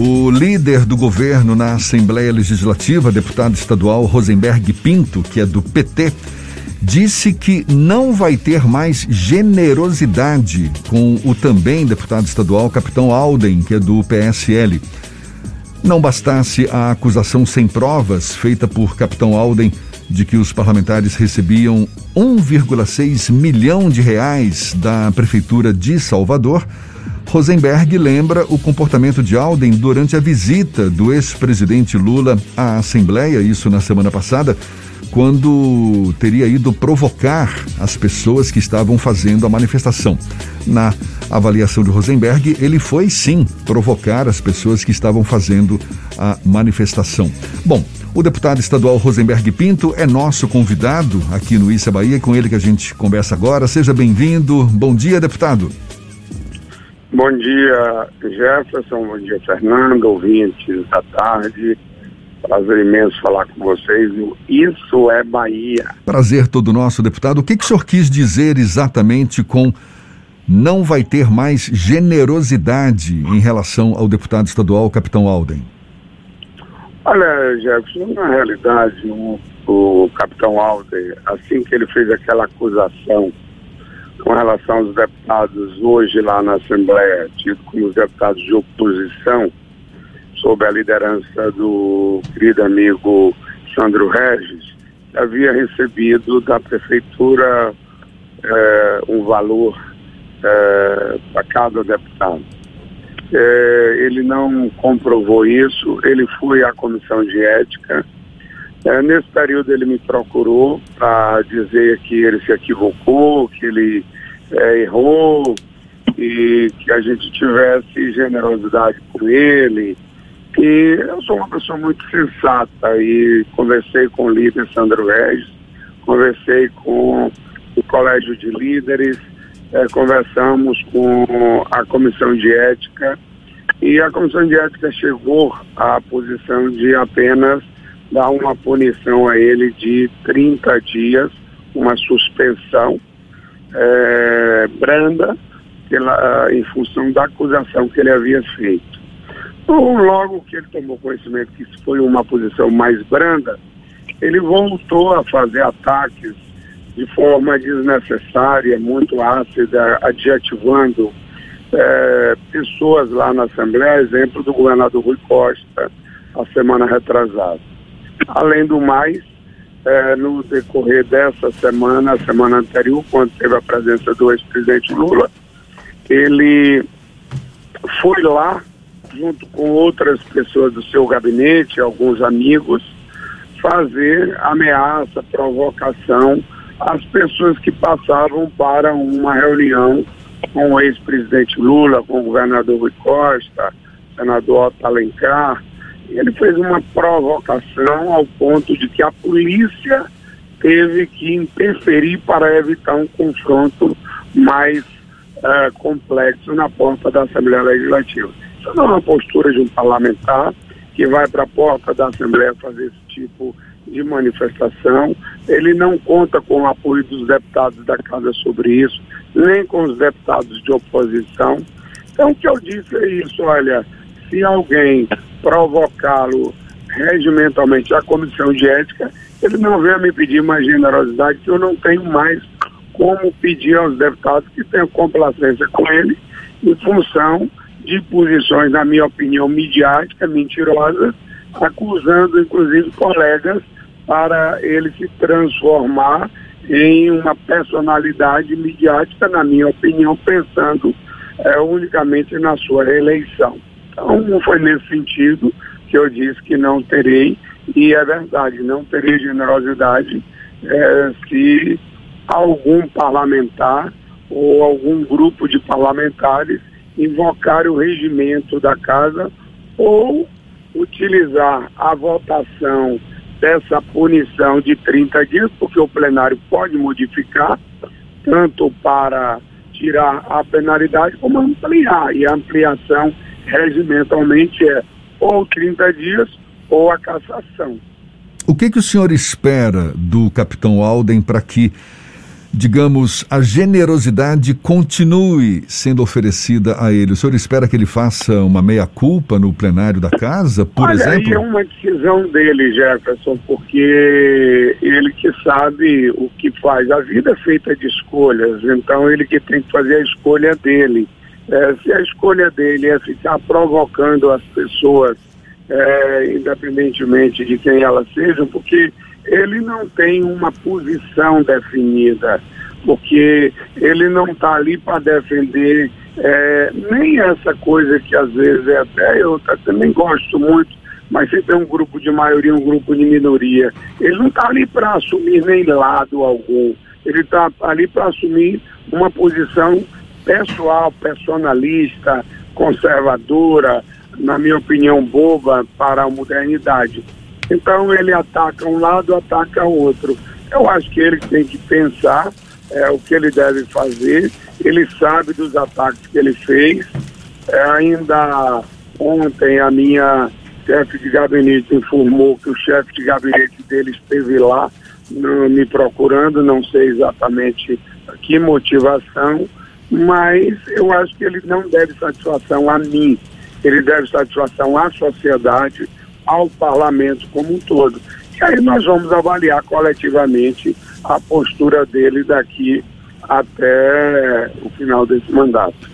O líder do governo na Assembleia Legislativa, deputado estadual Rosenberg Pinto, que é do PT, disse que não vai ter mais generosidade com o também deputado estadual Capitão Alden, que é do PSL. Não bastasse a acusação sem provas feita por Capitão Alden de que os parlamentares recebiam 1,6 milhão de reais da Prefeitura de Salvador, Rosenberg lembra o comportamento de Alden durante a visita do ex-presidente Lula à Assembleia, isso na semana passada, quando teria ido provocar as pessoas que estavam fazendo a manifestação. Na avaliação de Rosenberg, ele foi sim provocar as pessoas que estavam fazendo a manifestação. Bom, o deputado estadual Rosenberg Pinto é nosso convidado aqui no Issa Bahia, com ele que a gente conversa agora. Seja bem-vindo. Bom dia, deputado. Bom dia, Jefferson. Bom dia, Fernando, ouvintes da tarde. Prazer imenso falar com vocês. Isso é Bahia. Prazer todo nosso, deputado. O que, que o senhor quis dizer exatamente com não vai ter mais generosidade em relação ao deputado estadual Capitão Alden? Olha, Jefferson, na realidade, o, o Capitão Alden, assim que ele fez aquela acusação com relação aos deputados hoje lá na Assembleia, tido como os deputados de oposição, sob a liderança do querido amigo Sandro Regis, havia recebido da Prefeitura eh, um valor eh, para cada deputado. Eh, ele não comprovou isso, ele foi à comissão de ética, é, nesse período ele me procurou para dizer que ele se equivocou, que ele é, errou e que a gente tivesse generosidade com ele. E eu sou uma pessoa muito sensata e conversei com o líder Sandro Regis, conversei com o colégio de líderes, é, conversamos com a comissão de ética e a comissão de ética chegou à posição de apenas dar uma punição a ele de 30 dias, uma suspensão é, branda pela, em função da acusação que ele havia feito. Então, logo que ele tomou conhecimento que isso foi uma posição mais branda, ele voltou a fazer ataques de forma desnecessária, muito ácida, adjetivando é, pessoas lá na Assembleia, exemplo do governador Rui Costa, a semana retrasada. Além do mais, é, no decorrer dessa semana, a semana anterior, quando teve a presença do ex-presidente Lula, ele foi lá, junto com outras pessoas do seu gabinete, alguns amigos, fazer ameaça, provocação às pessoas que passavam para uma reunião com o ex-presidente Lula, com o governador Rui Costa, senador Otto Alencar, ele fez uma provocação ao ponto de que a polícia teve que interferir para evitar um confronto mais uh, complexo na porta da Assembleia Legislativa. Isso não é uma postura de um parlamentar que vai para a porta da Assembleia fazer esse tipo de manifestação. Ele não conta com o apoio dos deputados da Casa sobre isso, nem com os deputados de oposição. Então, o que eu disse é isso: olha, se alguém provocá-lo regimentalmente à comissão de ética, ele não venha me pedir mais generosidade, que eu não tenho mais como pedir aos deputados que tenham complacência com ele, em função de posições, na minha opinião, midiáticas, mentirosas, acusando inclusive colegas para ele se transformar em uma personalidade midiática, na minha opinião, pensando é, unicamente na sua reeleição. Então, foi nesse sentido que eu disse que não terei, e é verdade, não terei generosidade é, se algum parlamentar ou algum grupo de parlamentares invocar o regimento da casa ou utilizar a votação dessa punição de 30 dias, porque o plenário pode modificar, tanto para tirar a penalidade como ampliar, e a ampliação regimentalmente é ou 30 dias ou a cassação. O que, que o senhor espera do capitão Alden para que digamos, a generosidade continue sendo oferecida a ele? O senhor espera que ele faça uma meia-culpa no plenário da casa, por Olha, exemplo? é uma decisão dele, Jefferson, porque ele que sabe o que faz. A vida é feita de escolhas, então ele que tem que fazer a escolha dele. É, se a escolha dele é ficar provocando as pessoas, é, independentemente de quem elas sejam, porque ele não tem uma posição definida, porque ele não está ali para defender é, nem essa coisa que às vezes é até eu também gosto muito, mas sempre é um grupo de maioria, um grupo de minoria. Ele não está ali para assumir nem lado algum. Ele está ali para assumir uma posição pessoal, personalista, conservadora, na minha opinião, boba para a modernidade. Então ele ataca um lado, ataca o outro. Eu acho que ele tem que pensar é, o que ele deve fazer. Ele sabe dos ataques que ele fez. É, ainda ontem a minha chefe de gabinete informou que o chefe de gabinete dele esteve lá no, me procurando, não sei exatamente que motivação, mas eu acho que ele não deve satisfação a mim, ele deve satisfação à sociedade, ao parlamento como um todo. E aí nós vamos avaliar coletivamente a postura dele daqui até o final desse mandato.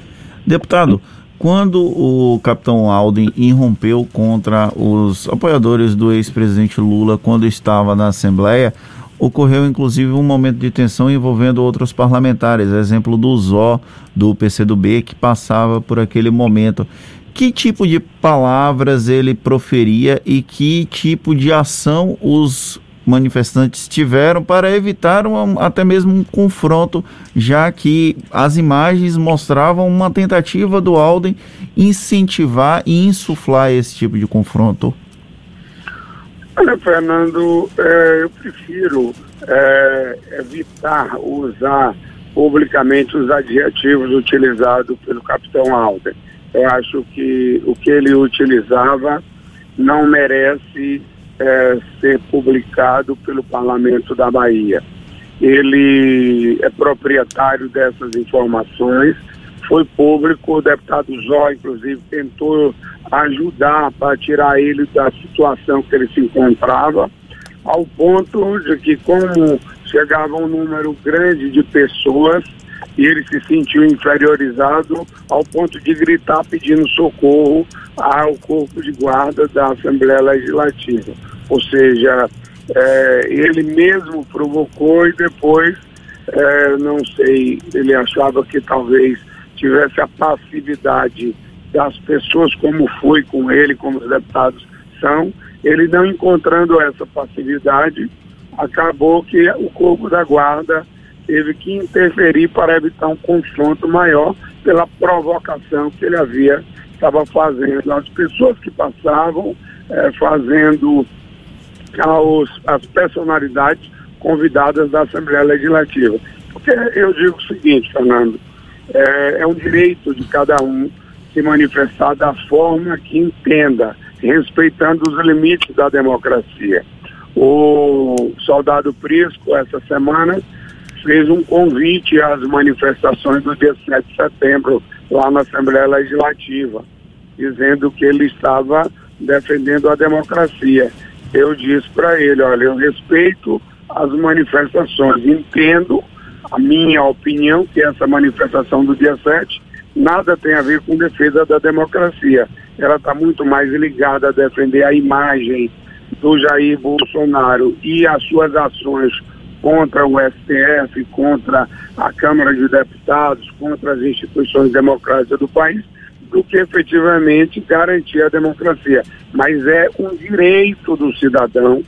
Deputado, quando o capitão Alden irrompeu contra os apoiadores do ex-presidente Lula quando estava na Assembleia, ocorreu inclusive um momento de tensão envolvendo outros parlamentares, exemplo do Zó, do PCdoB, que passava por aquele momento. Que tipo de palavras ele proferia e que tipo de ação os manifestantes tiveram para evitar até mesmo um confronto, já que as imagens mostravam uma tentativa do Alden incentivar e insuflar esse tipo de confronto? Olha, Fernando, é, eu prefiro é, evitar usar publicamente os adjetivos utilizados pelo capitão Alden. Eu acho que o que ele utilizava não merece é, ser publicado pelo Parlamento da Bahia. Ele é proprietário dessas informações, foi público, o deputado Zó, inclusive, tentou ajudar para tirar ele da situação que ele se encontrava, ao ponto de que, como chegava um número grande de pessoas, e ele se sentiu inferiorizado ao ponto de gritar pedindo socorro ao corpo de guarda da Assembleia Legislativa. Ou seja, é, ele mesmo provocou e depois, é, não sei, ele achava que talvez tivesse a passividade das pessoas, como foi com ele, como os deputados são, ele não encontrando essa passividade, acabou que o corpo da guarda teve que interferir para evitar um confronto maior pela provocação que ele havia estava fazendo às pessoas que passavam, é, fazendo aos, as personalidades convidadas da Assembleia Legislativa. Porque eu digo o seguinte, Fernando, é, é um direito de cada um se manifestar da forma que entenda, respeitando os limites da democracia. O soldado Prisco, essa semana, fez um convite às manifestações do dia 7 de setembro, lá na Assembleia Legislativa, dizendo que ele estava defendendo a democracia. Eu disse para ele, olha, eu respeito as manifestações, entendo a minha opinião que essa manifestação do dia 7 nada tem a ver com defesa da democracia. Ela está muito mais ligada a defender a imagem do Jair Bolsonaro e as suas ações contra o STF, contra a Câmara de Deputados, contra as instituições democráticas do país, do que efetivamente garantir a democracia. Mas é um direito do cidadão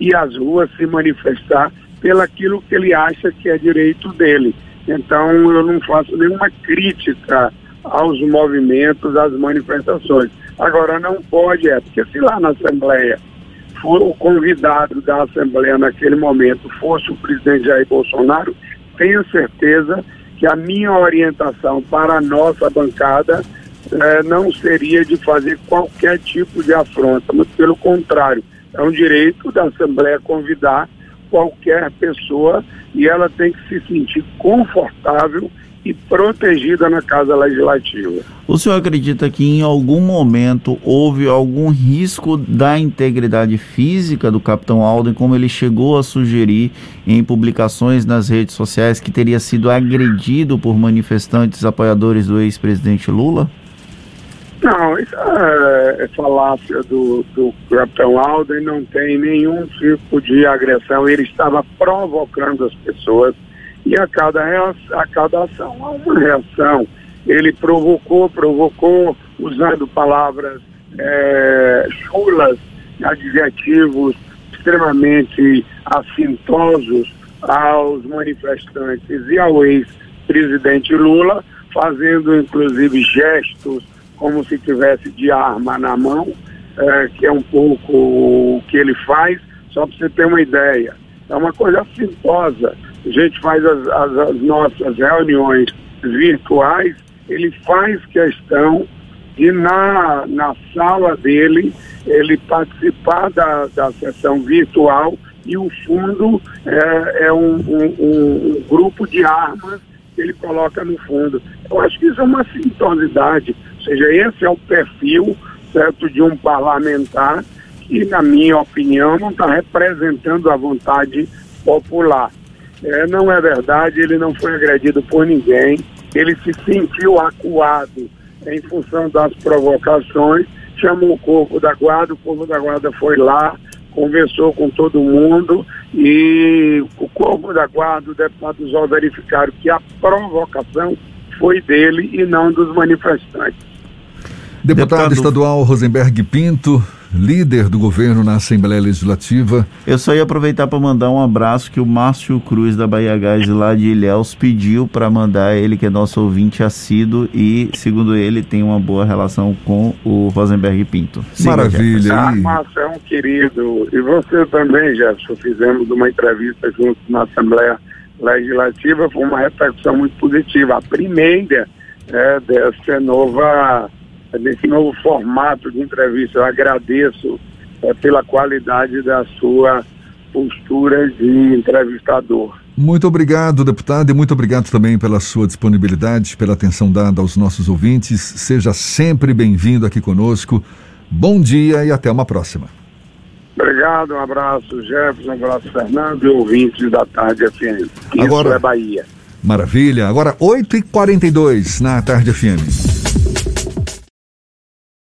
ir às ruas se manifestar pelaquilo que ele acha que é direito dele. Então eu não faço nenhuma crítica aos movimentos, às manifestações. Agora não pode, é, porque se lá na Assembleia for o convidado da Assembleia naquele momento fosse o presidente Jair Bolsonaro, tenho certeza que a minha orientação para a nossa bancada eh, não seria de fazer qualquer tipo de afronta, mas pelo contrário, é um direito da Assembleia convidar qualquer pessoa e ela tem que se sentir confortável e protegida na Casa Legislativa. O senhor acredita que em algum momento houve algum risco da integridade física do capitão Alden, como ele chegou a sugerir em publicações nas redes sociais, que teria sido agredido por manifestantes apoiadores do ex-presidente Lula? Não, isso é, é falácia do, do capitão Alden, não tem nenhum tipo de agressão. Ele estava provocando as pessoas e a cada, a cada ação há uma reação. Ele provocou, provocou, usando palavras é, chulas, adjetivos extremamente assintosos aos manifestantes e ao ex-presidente Lula, fazendo inclusive gestos como se tivesse de arma na mão, é, que é um pouco o que ele faz, só para você ter uma ideia. É uma coisa assintosa. A gente faz as, as, as nossas reuniões virtuais, ele faz questão de na, na sala dele ele participar da, da sessão virtual e o fundo é, é um, um, um, grupo de armas que ele coloca no fundo. Eu acho que isso é uma sintosidade, ou seja, esse é o perfil certo, de um parlamentar que, na minha opinião, não está representando a vontade popular. É, não é verdade, ele não foi agredido por ninguém, ele se sentiu acuado em função das provocações, chamou o corpo da guarda, o corpo da guarda foi lá, conversou com todo mundo e o corpo da guarda, o deputado Zó verificaram que a provocação foi dele e não dos manifestantes. Deputado, Deputado estadual Rosenberg Pinto, líder do governo na Assembleia Legislativa. Eu só ia aproveitar para mandar um abraço que o Márcio Cruz da Bahia Gás lá de Ilhéus pediu para mandar ele que é nosso ouvinte assíduo e segundo ele tem uma boa relação com o Rosenberg Pinto. Siga, Maravilha. Ah, Márcio é um querido e você também, Jefferson, fizemos uma entrevista junto na Assembleia Legislativa, foi uma repercussão muito positiva. A primeira é, dessa nova nesse novo formato de entrevista. Eu agradeço é, pela qualidade da sua postura de entrevistador. Muito obrigado, deputado, e muito obrigado também pela sua disponibilidade, pela atenção dada aos nossos ouvintes. Seja sempre bem-vindo aqui conosco. Bom dia e até uma próxima. Obrigado, um abraço, Jefferson, um abraço, Fernando e ouvintes da Tarde FM. Isso Agora, é Bahia. Maravilha. Agora, 8h42 na Tarde FM.